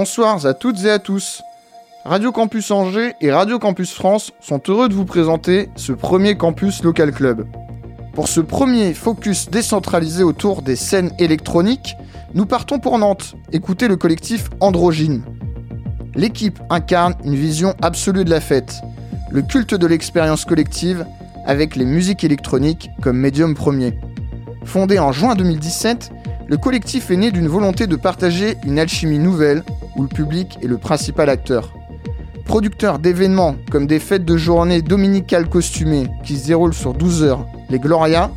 Bonsoir à toutes et à tous. Radio Campus Angers et Radio Campus France sont heureux de vous présenter ce premier campus local club. Pour ce premier focus décentralisé autour des scènes électroniques, nous partons pour Nantes, écouter le collectif Androgyne. L'équipe incarne une vision absolue de la fête, le culte de l'expérience collective avec les musiques électroniques comme médium premier. Fondé en juin 2017, le collectif est né d'une volonté de partager une alchimie nouvelle où le public est le principal acteur. Producteur d'événements comme des fêtes de journée dominicales costumées qui se déroulent sur 12 heures, les Gloria,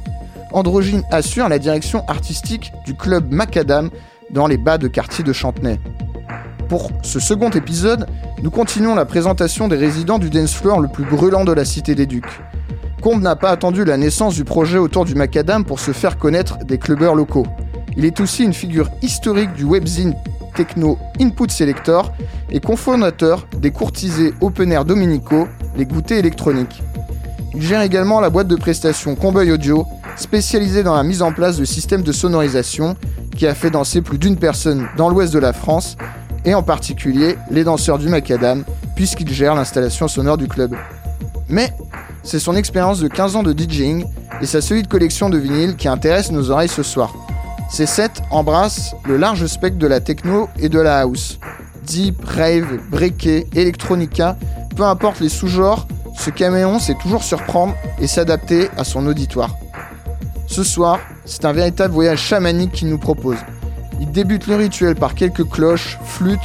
Androgyne assure la direction artistique du club Macadam dans les bas de quartier de Chantenay. Pour ce second épisode, nous continuons la présentation des résidents du dance floor le plus brûlant de la cité des Ducs. Combe n'a pas attendu la naissance du projet autour du Macadam pour se faire connaître des clubbeurs locaux. Il est aussi une figure historique du webzine techno Input Selector et cofondateur des courtisés open air dominicaux, les goûters électroniques. Il gère également la boîte de prestations Comboy Audio, spécialisée dans la mise en place de systèmes de sonorisation, qui a fait danser plus d'une personne dans l'ouest de la France, et en particulier les danseurs du Macadam, puisqu'il gère l'installation sonore du club. Mais c'est son expérience de 15 ans de DJing et sa solide collection de vinyles qui intéressent nos oreilles ce soir. Ces sets embrassent le large spectre de la techno et de la house. Deep, rave, breaké, electronica, peu importe les sous-genres, ce caméon sait toujours surprendre et s'adapter à son auditoire. Ce soir, c'est un véritable voyage chamanique qu'il nous propose. Il débute le rituel par quelques cloches, flûtes,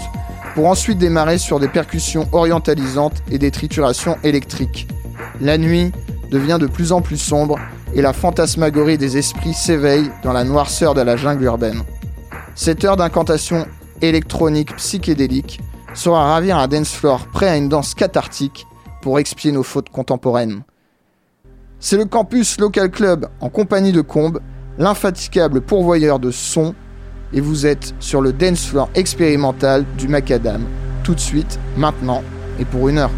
pour ensuite démarrer sur des percussions orientalisantes et des triturations électriques. La nuit devient de plus en plus sombre et la fantasmagorie des esprits s'éveille dans la noirceur de la jungle urbaine. Cette heure d'incantation électronique psychédélique sera ravir un dance floor prêt à une danse cathartique pour expier nos fautes contemporaines. C'est le campus Local Club en compagnie de Combe, l'infatigable pourvoyeur de son, et vous êtes sur le dance floor expérimental du Macadam, tout de suite, maintenant et pour une heure.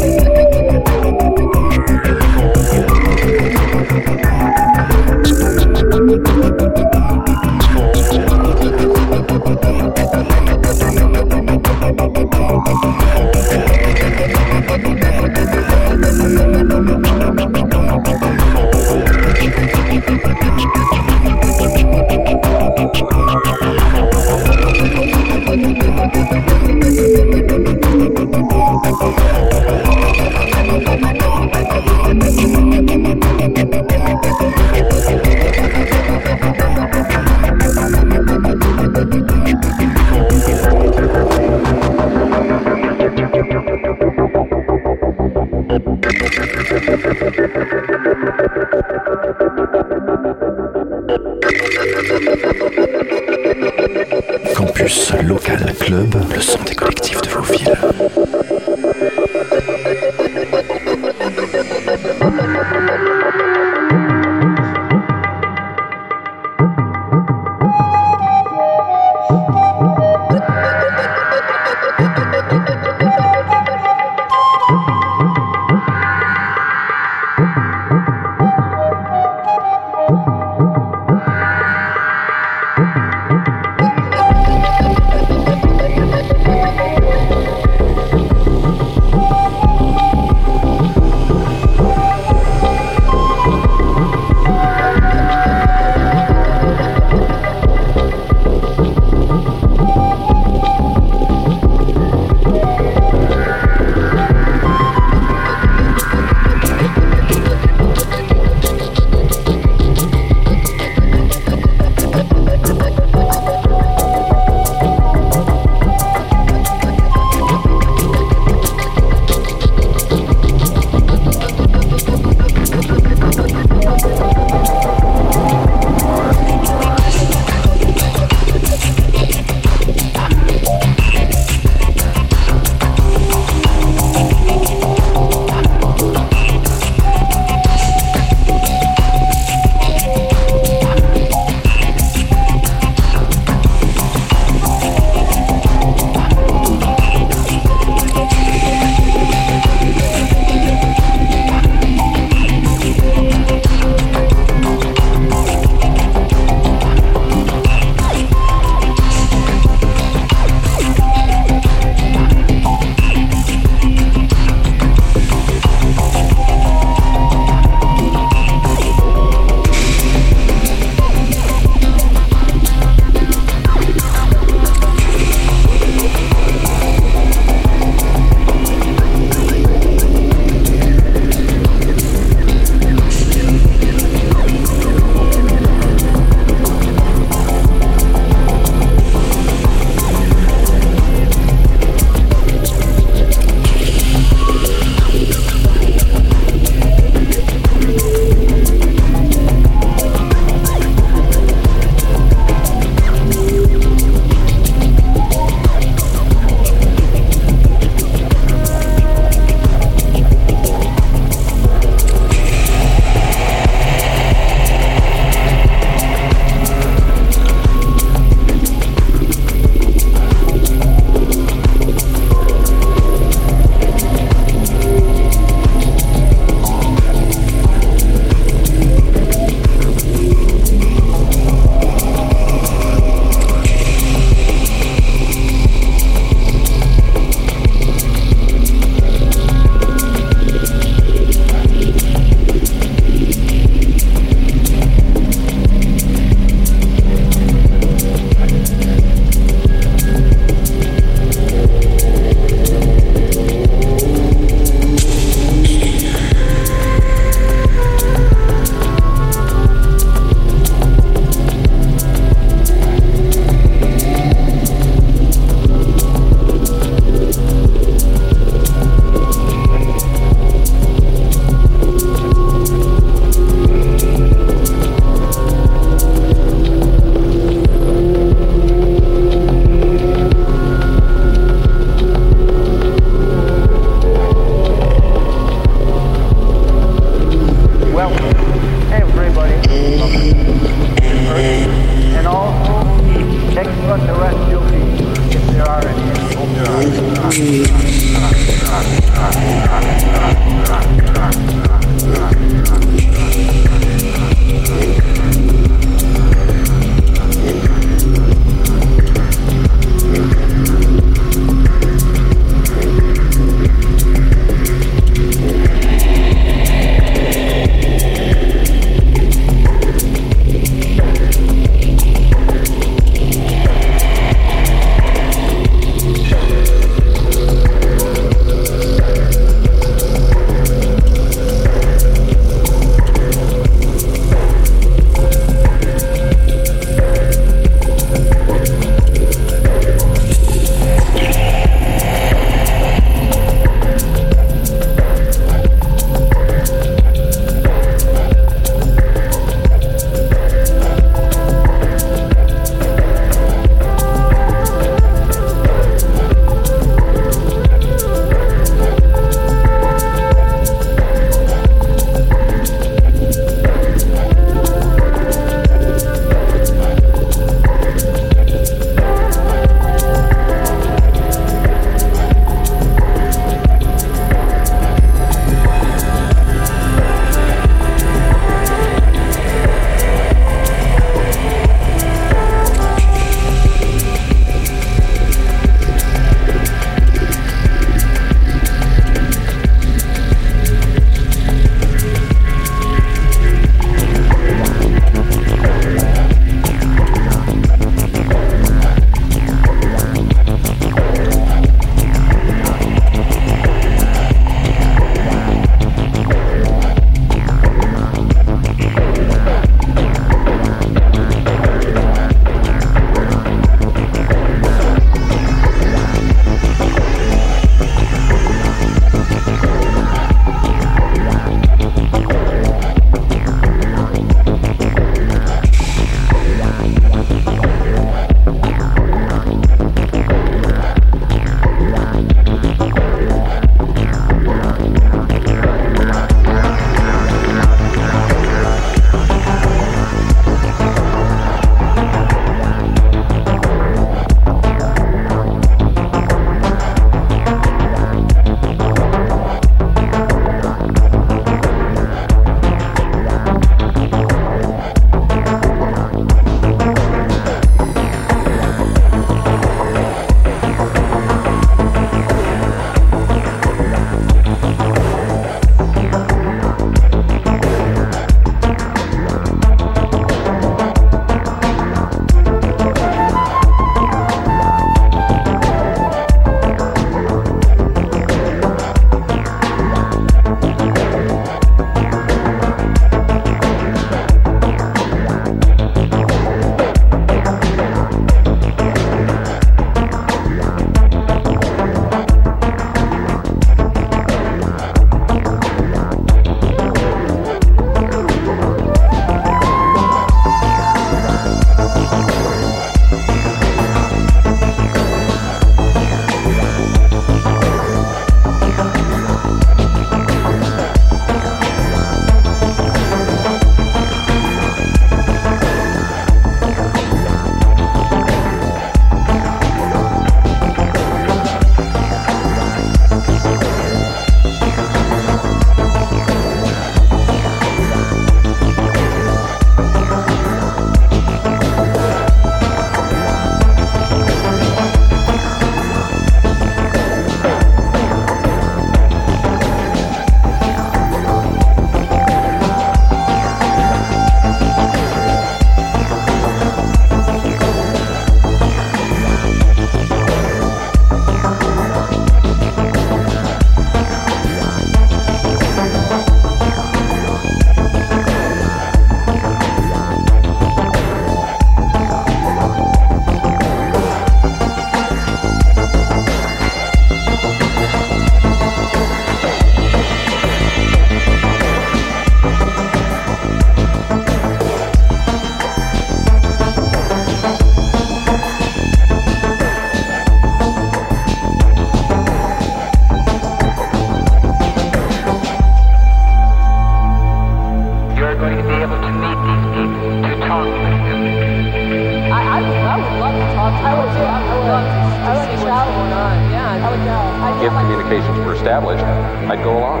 I'd go along.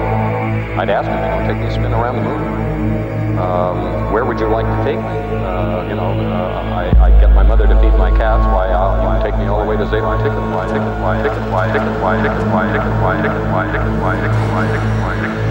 I'd ask him, you know, take me a spin around the moon. Um, where would you like to take me? Uh, you know, uh, I, I'd get my mother to feed my cats. Why, uh, you take me all the way to Zayton Ticket. Why, ticket, why, ticket, why, ticket, why, ticket, why, ticket, why, ticket, why, ticket, why, ticket, why, ticket, why, ticket, why, ticket,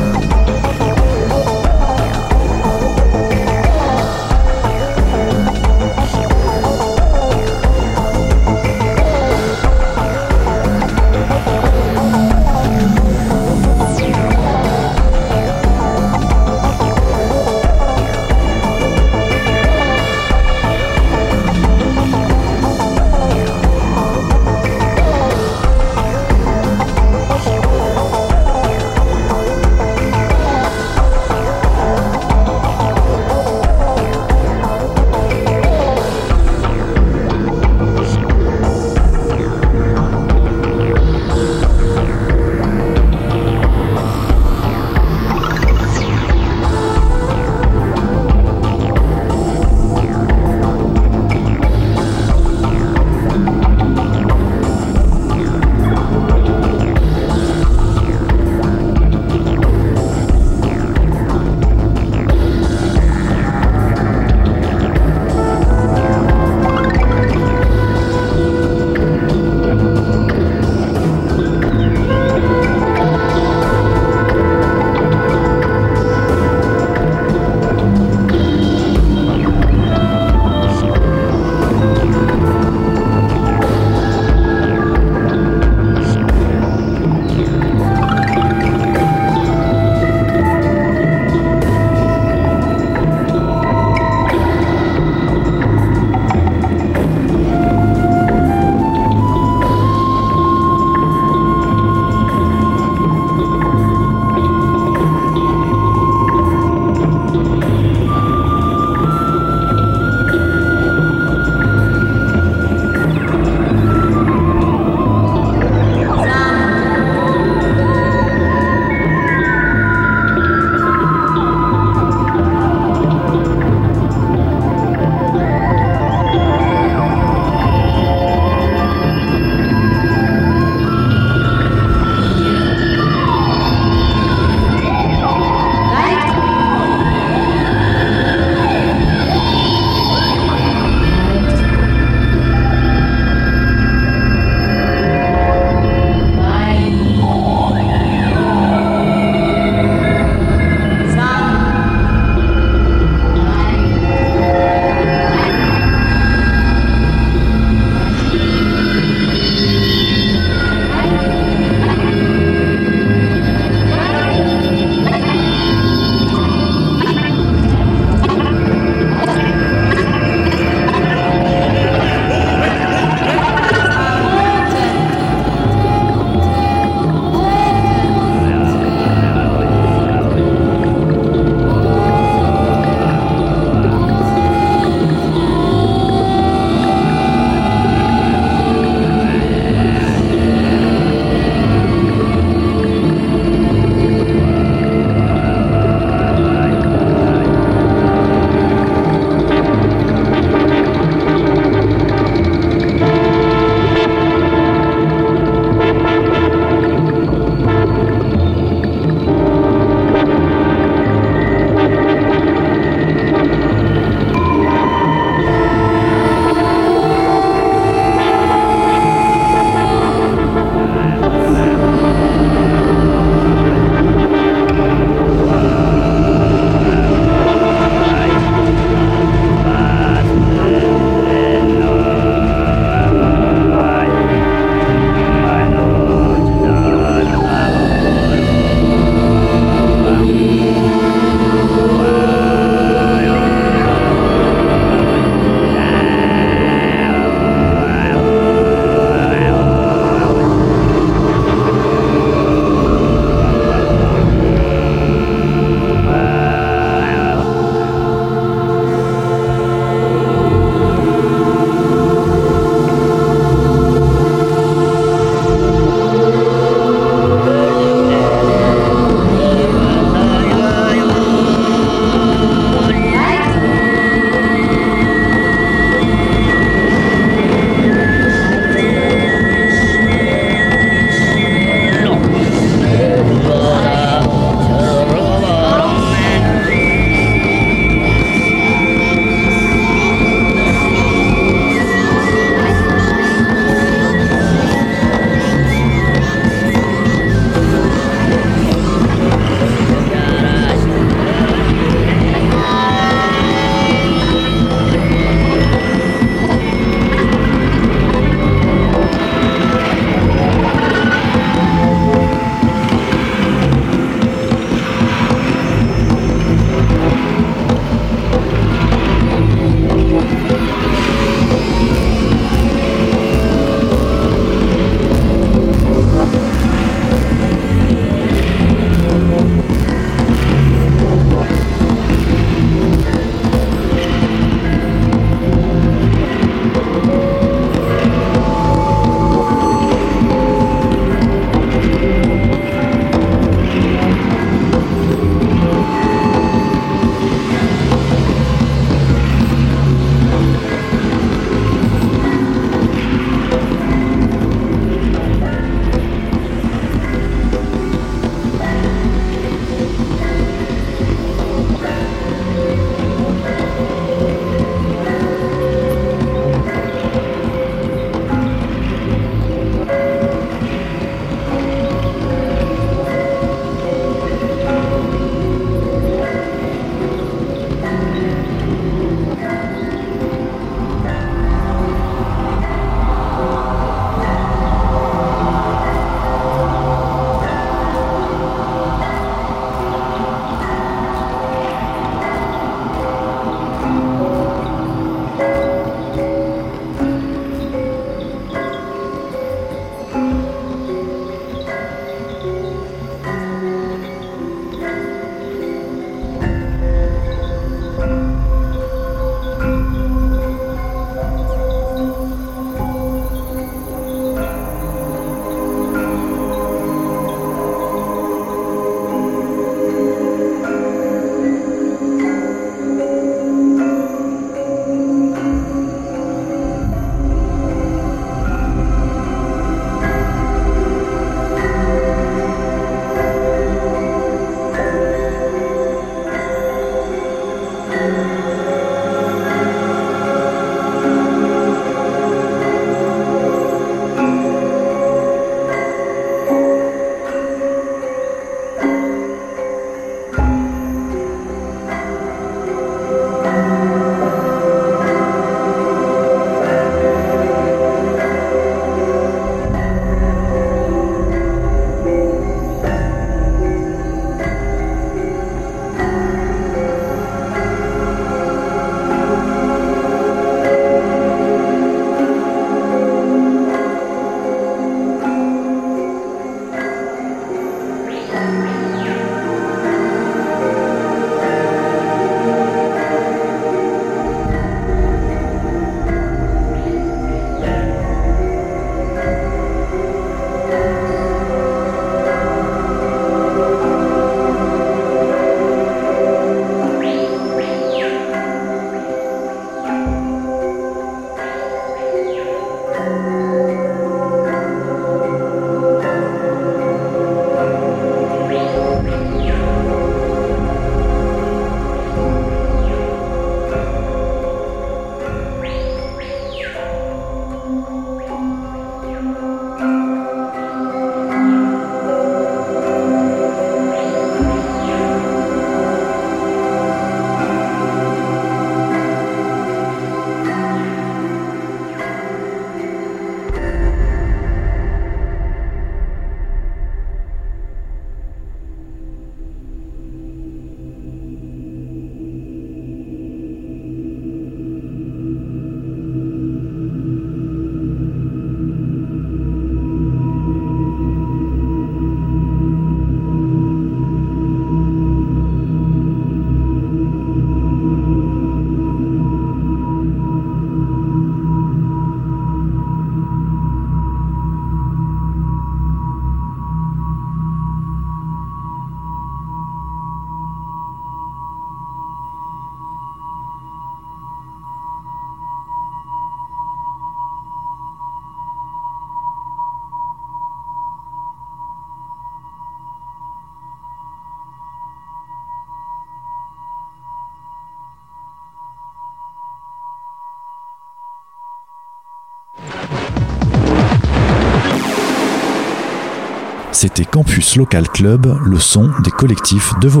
C'était Campus Local Club, le son des collectifs de vos